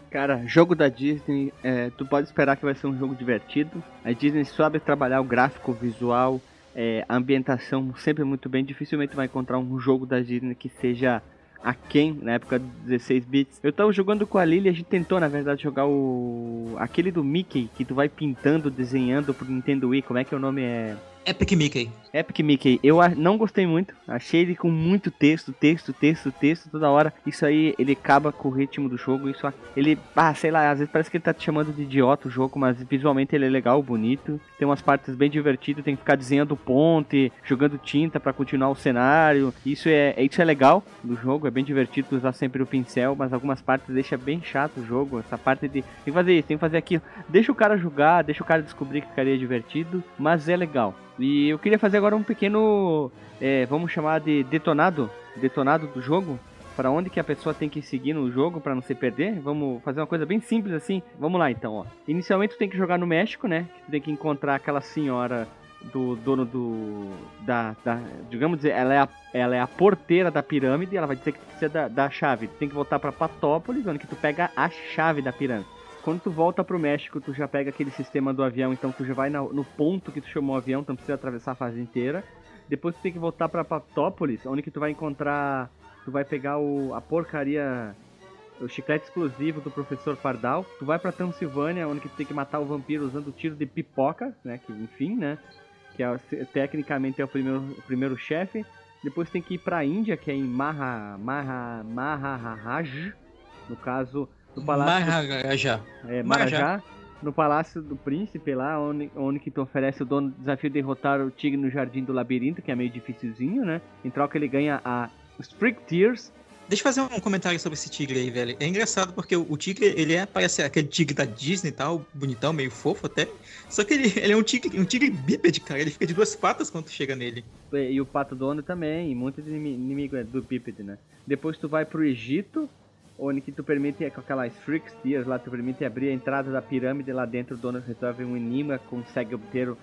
Cara, jogo da Disney, é, tu pode esperar que vai ser um jogo divertido. A Disney sabe trabalhar o gráfico, o visual, é, a ambientação sempre muito bem. Dificilmente vai encontrar um jogo da Disney que seja aquém na época dos 16 bits. Eu tava jogando com a Lily, a gente tentou na verdade jogar o aquele do Mickey que tu vai pintando, desenhando pro Nintendo Wii, como é que é o nome é Epic Mickey. Epic Mickey. Eu não gostei muito. Achei ele com muito texto, texto, texto, texto toda hora. Isso aí, ele acaba com o ritmo do jogo. Isso ele, ah, sei lá, às vezes parece que ele tá te chamando de idiota o jogo, mas visualmente ele é legal, bonito. Tem umas partes bem divertidas, tem que ficar desenhando ponte, jogando tinta para continuar o cenário. Isso é, isso é legal do jogo, é bem divertido usar sempre o pincel, mas algumas partes deixa bem chato o jogo. Essa parte de tem que fazer isso, tem que fazer aquilo. Deixa o cara jogar, deixa o cara descobrir que ficaria divertido, mas é legal. E eu queria fazer agora um pequeno, é, vamos chamar de detonado, detonado do jogo. Para onde que a pessoa tem que seguir no jogo para não se perder? Vamos fazer uma coisa bem simples assim. Vamos lá então, ó. Inicialmente tu tem que jogar no México, né? Tu tem que encontrar aquela senhora do dono do da, da, digamos dizer, ela é a, ela é a porteira da pirâmide, ela vai dizer que precisa da, da chave. Tu tem que voltar para Patópolis, onde que tu pega a chave da pirâmide. Quando tu volta pro México, tu já pega aquele sistema do avião, então tu já vai na- no ponto que tu chamou o avião, então precisa atravessar a fase inteira. Depois tu tem que voltar pra Patópolis, onde que tu vai encontrar. Tu vai pegar o, a porcaria. O chiclete explosivo do professor Pardal. Tu vai pra Transilvânia, onde que tu tem que matar o vampiro usando tiro de pipoca, né? Que enfim, né? Que é, tecnicamente é o primeiro, o primeiro chefe. Depois tem que ir pra Índia, que é em Maha, Maha, Maharaj. No caso, no Palácio do Maharaja. é, Marajá. Marajá, no Palácio do Príncipe, lá onde, onde que tu oferece o dono do desafio de derrotar o tigre no Jardim do Labirinto, que é meio dificilzinho, né? Em troca ele ganha a Sprig Tears. Deixa eu fazer um comentário sobre esse tigre aí, velho. É engraçado porque o, o tigre, ele é, parece aquele tigre da Disney e tal, bonitão, meio fofo até. Só que ele, ele é um tigre, um tigre bípede, cara. Ele fica de duas patas quando tu chega nele. E, e o Pato Dono também, e muitos inimi- inimigos é, do Pípede, né? Depois tu vai pro Egito, onde que tu permite, com aquelas Sprig Tears lá, tu permite abrir a entrada da pirâmide lá dentro, o dono resolve um enigma, consegue obter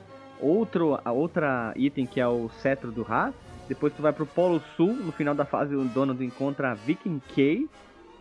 outro, a outra item que é o cetro do Ra. Depois tu vai pro Polo Sul, no final da fase o dono encontra a Viking Kay,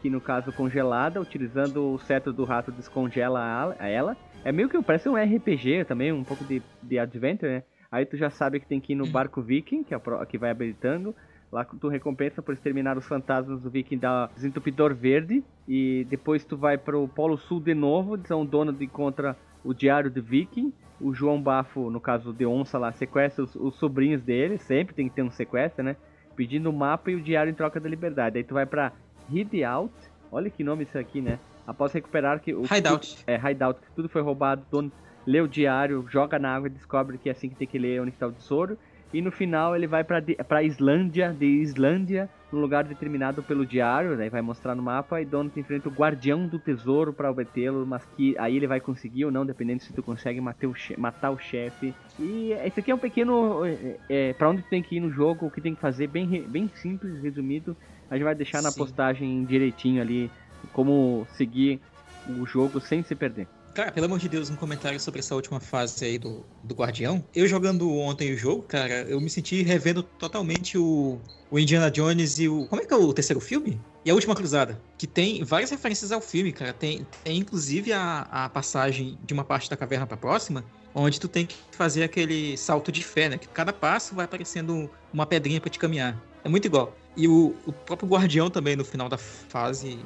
que no caso congelada, utilizando o cetro do rato descongela a ela. É meio que parece um RPG também, um pouco de, de adventure, né? Aí tu já sabe que tem que ir no Uhum. barco Viking, que é pro- que vai habilitando. Lá tu recompensa por exterminar os fantasmas do Viking da Desentupidor Verde. E depois tu vai pro Polo Sul de novo, então o dono encontra o Diário do Viking. O João Bafo, no caso de Onça lá, sequestra os, os sobrinhos dele, sempre tem que ter um sequestro, né? Pedindo o mapa e o diário em troca da liberdade. Aí tu vai pra Hideout, olha que nome isso aqui, né? Após recuperar que o Hideout. é, Hideout, que tudo foi roubado, dono lê o diário, joga na água e descobre que é assim que tem que ler onde está o tesouro. E no final ele vai pra Islândia, de Islândia, num lugar determinado pelo diário, daí vai mostrar no mapa, e Dono enfrenta o guardião do tesouro pra obtê-lo, mas que aí ele vai conseguir ou não, dependendo se tu consegue matar o, che- matar o chefe. E esse aqui é um pequeno. É, é, pra onde tu tem que ir no jogo, o que tem que fazer, bem, bem simples, resumido. A gente vai deixar na Sim. postagem direitinho ali como seguir o jogo sem se perder. Cara, pelo amor de Deus, um comentário sobre essa última fase aí do, do Guardião. Eu jogando ontem o jogo, cara, eu me senti revendo totalmente o, o Indiana Jones e o. Como é que é o terceiro filme? E a Última Cruzada. Que tem várias referências ao filme, cara. Tem, tem inclusive a, a passagem de uma parte da caverna pra próxima, onde tu tem que fazer aquele salto de fé, né? Que cada passo vai aparecendo uma pedrinha pra te caminhar. É muito igual. E o, o próprio Guardião também, no final da fase,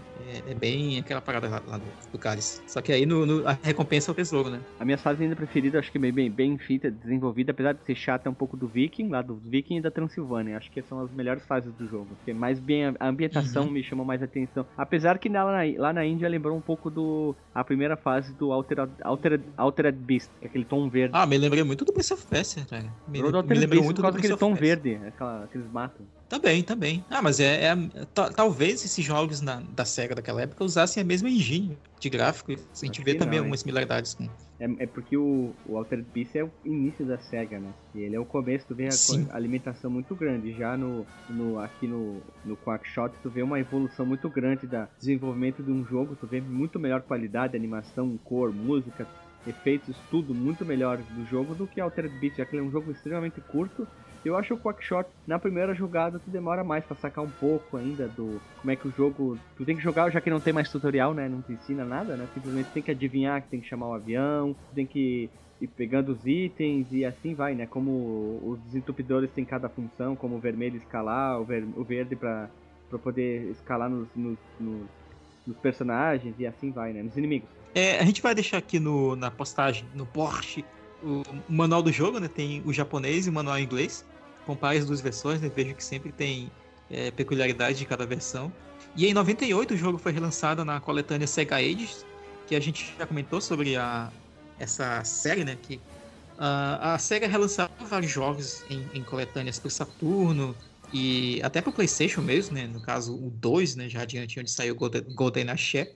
é, é bem aquela parada lá, lá do, do cálice. Só que aí no, no- a recompensa é o tesouro, né? A minha fase ainda preferida, acho que bem, bem, bem feita, desenvolvida, apesar de ser chata um pouco do Viking, lá do Viking e da Transilvânia. Acho que são as melhores fases do jogo. Porque mais bem a ambientação Uhum. me chamou mais atenção. Apesar que lá na, lá na Índia lembrou um pouco do a primeira fase do Altered, Altered, Altered Beast, que é aquele tom verde. Ah, me lembrei muito do Prince of Persia, cara. Me, do me Beast muito por do causa Prince daquele tom verde, aquela, aqueles matos. Também, também. Ah, mas é, é- ta- talvez esses jogos na- da SEGA daquela época usassem a mesma engine de gráfico. A gente Acho vê também hein? algumas similaridades com. É, é porque o, o Altered Beast é o início da SEGA, né? E ele é o começo, tu vê a, a alimentação muito grande. Já no, no aqui no, no Quackshot, tu vê uma evolução muito grande da desenvolvimento de um jogo, tu vê muito melhor qualidade, animação, cor, música, efeitos, tudo muito melhor do jogo do que Altered Beast, já que ele é um jogo extremamente curto. Eu acho o Quackshot, na primeira jogada, tu demora mais pra sacar um pouco ainda do como é que o jogo. Tu tem que jogar, já que não tem mais tutorial, né? Não te ensina nada, né? Simplesmente tem que adivinhar que tem que chamar o avião, tem que ir pegando os itens e assim vai, né? Como os desentupidores têm cada função, como o vermelho escalar, o, ver, o verde pra poder escalar nos, nos, nos, nos personagens e assim vai, né? Nos inimigos. É, a gente vai deixar aqui no, na postagem, no Porsche, o, manual do jogo, né? Tem o japonês e o manual em inglês. Compare as duas versões, né? Vejo que sempre tem é, peculiaridade de cada versão. E em 98 o jogo foi relançado na coletânea Sega Ages, que a gente já comentou sobre a, essa série, né? Que ah, a Sega relançava vários jogos em, em coletâneas para Saturno e até para o PlayStation mesmo, né? No caso o 2, né? Já adiante onde saiu Golden, Golden Axé.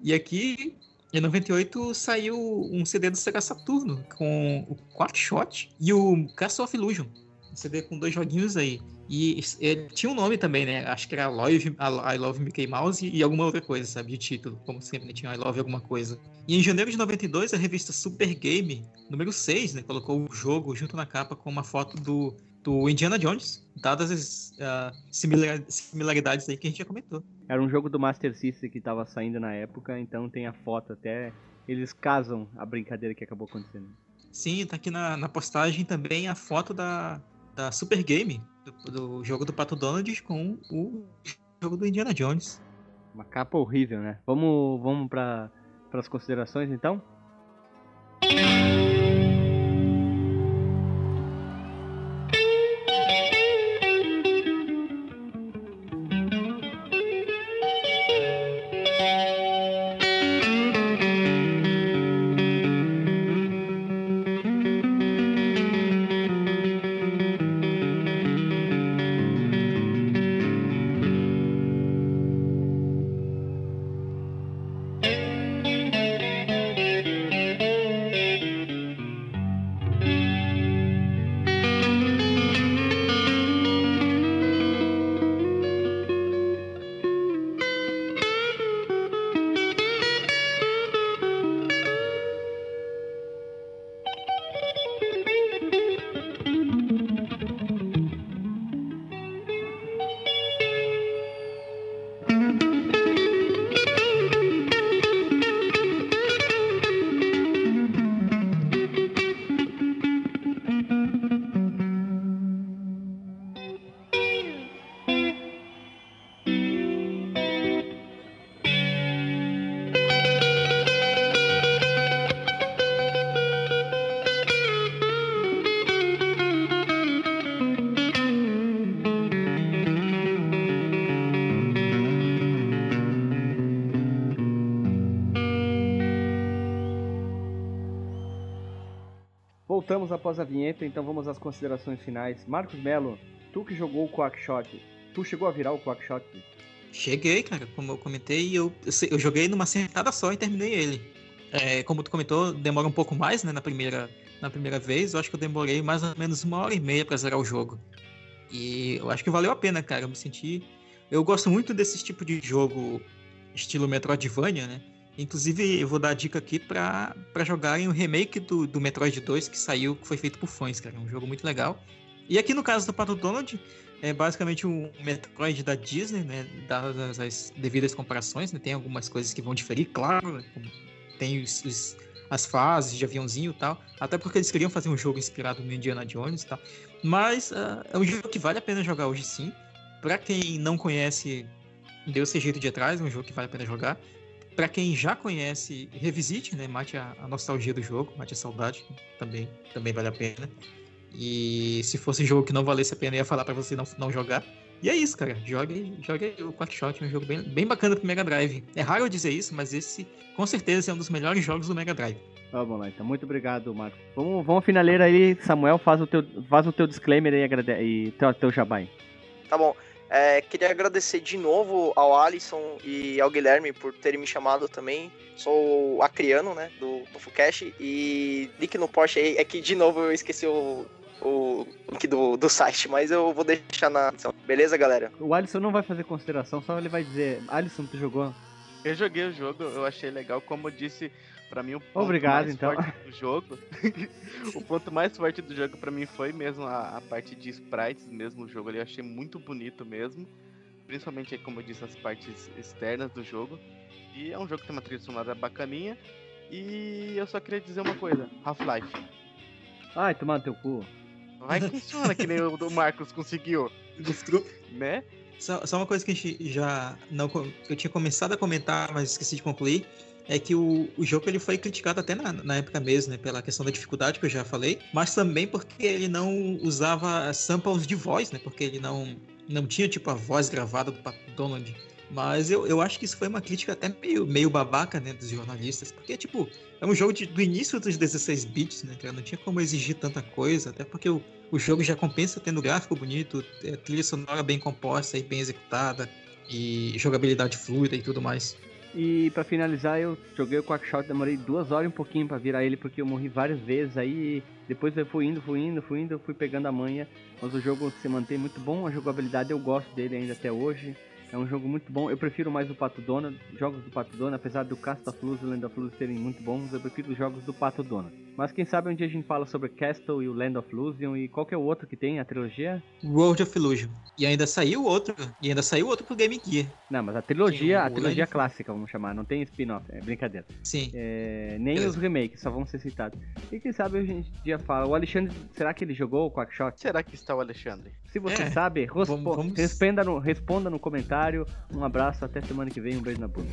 E aqui em 98 saiu um CD do Sega Saturno com o Quackshot e o Castle of Illusion. Um CD com dois joguinhos aí. E ele tinha um nome também, né? Acho que era Love, I Love Mickey Mouse e, alguma outra coisa, sabe? De título. Como sempre, né? tinha I Love alguma coisa. E em janeiro de 92, a revista Super Game, número 6, né? Colocou o jogo junto na capa com uma foto do, do Indiana Jones, dadas as ah, similar- similaridades aí que a gente já comentou. Era um jogo do Master System que tava saindo na época, então tem a foto até. Eles casam a brincadeira que acabou acontecendo. Sim, tá aqui na, na postagem também a foto da, da Super Game, do, do jogo do Pato Donald com o jogo do Indiana Jones. Uma capa horrível, né? Vamos, vamos para as considerações então? Voltamos após a vinheta, então vamos às considerações finais. Marcos Melo, tu que jogou o Quackshot, tu chegou a virar o Quackshot? Cheguei, cara, como eu comentei, eu, eu joguei numa sentada só e terminei ele. É, como tu comentou, demora um pouco mais, né, na primeira, na primeira vez. Eu acho que eu demorei mais ou menos uma hora e meia para zerar o jogo. E eu acho que valeu a pena, cara. Eu me senti. Eu gosto muito desse tipo de jogo, estilo Metroidvania, né? Inclusive, eu vou dar a dica aqui para jogarem o remake do, do Metroid 2 que saiu, que foi feito por fãs, cara. É um jogo muito legal. E aqui no caso do Pato Donald, é basicamente um Metroid da Disney, né? Dadas as devidas comparações, né? Tem algumas coisas que vão diferir, claro. Né? Tem os, os, as fases de aviãozinho e tal. Até porque eles queriam fazer um jogo inspirado no Indiana Jones e tal. Mas uh, é um jogo que vale a pena jogar hoje sim. Para quem não conhece, deu esse jeito de atrás, é um jogo que vale a pena jogar para quem já conhece, revisite, né? Mate a, a, nostalgia do jogo, mate a saudade, também, também vale a pena. E se fosse jogo que não valesse a pena, eu ia falar para você não, não jogar. E é isso, cara. Jogue, jogue o Quackshot, é um jogo bem, bem bacana pro Mega Drive. É raro eu dizer isso, mas esse com certeza é um dos melhores jogos do Mega Drive. Vamos lá, então. Muito obrigado, Marco. Vamos, vamos finaleira aí, Samuel. Faz o teu, faz o teu disclaimer aí e teu, teu jabai. Tá bom. É, queria agradecer de novo ao Alisson e ao Guilherme por terem me chamado também. Sou o acriano, né, do, do Fucash. E link no post aí, é que de novo eu esqueci o, o link do, do site, mas eu vou deixar na descrição. Beleza, galera? O Alisson não vai fazer consideração, só ele vai dizer: Alisson, tu jogou? Eu joguei o jogo, eu achei legal. Como eu disse, para mim o ponto Obrigado, mais então. forte do jogo, <laughs> o ponto mais forte do jogo para mim foi mesmo a, a, parte de sprites mesmo o jogo ali, eu achei muito bonito mesmo, principalmente como eu disse as partes externas do jogo. E é um jogo que tem uma trilha sonora bacaninha. E eu só queria dizer uma coisa, Half-Life. Ai, tomar teu cu. Vai que funciona que nem o do Marcos conseguiu. né? Só, só, uma coisa que a gente já não eu tinha começado a comentar, mas esqueci de concluir é que o, o jogo ele foi criticado até na, na época mesmo, né, pela questão da dificuldade que eu já falei, mas também porque ele não usava samples de voz, né, porque ele não, não tinha tipo a voz gravada do Pato Donald. Mas eu, eu acho que isso foi uma crítica até meio, meio babaca, né, dos jornalistas, porque, tipo, é um jogo de, do início dos 16 bits, né, cara? Não tinha como exigir tanta coisa, até porque o, o jogo já compensa tendo gráfico bonito, é, trilha sonora bem composta e bem executada, e jogabilidade fluida e tudo mais. E para finalizar, eu joguei o Quackshot, demorei duas horas e um pouquinho para virar ele, porque eu morri várias vezes. Aí depois eu fui indo, fui indo, fui indo, fui pegando a manha. Mas o jogo se mantém muito bom, a jogabilidade eu gosto dele ainda até hoje. É um jogo muito bom. Eu prefiro mais o Pato Donald, jogos do Pato Donald, apesar do Cast of Luz e Land of Luz serem muito bons, eu prefiro os jogos do Pato Donald. Mas quem sabe um dia a gente fala sobre Castle e o Land of Illusion e qual que é o outro que tem, a trilogia? World of Illusion. E ainda saiu outro, e ainda saiu outro pro Game Gear. Não, mas a trilogia, a trilogia Land- clássica, vamos chamar, não tem spin-off, é brincadeira. Sim. É, nem Beleza. os remakes, só vão ser citados. E quem sabe a gente um dia fala, o Alexandre, será que ele jogou o Quackshot? Será que está o Alexandre? Se você É, sabe, respo- vamos- vamos- Responda, no, responda no comentário. Um abraço, até semana que vem, um beijo na bunda.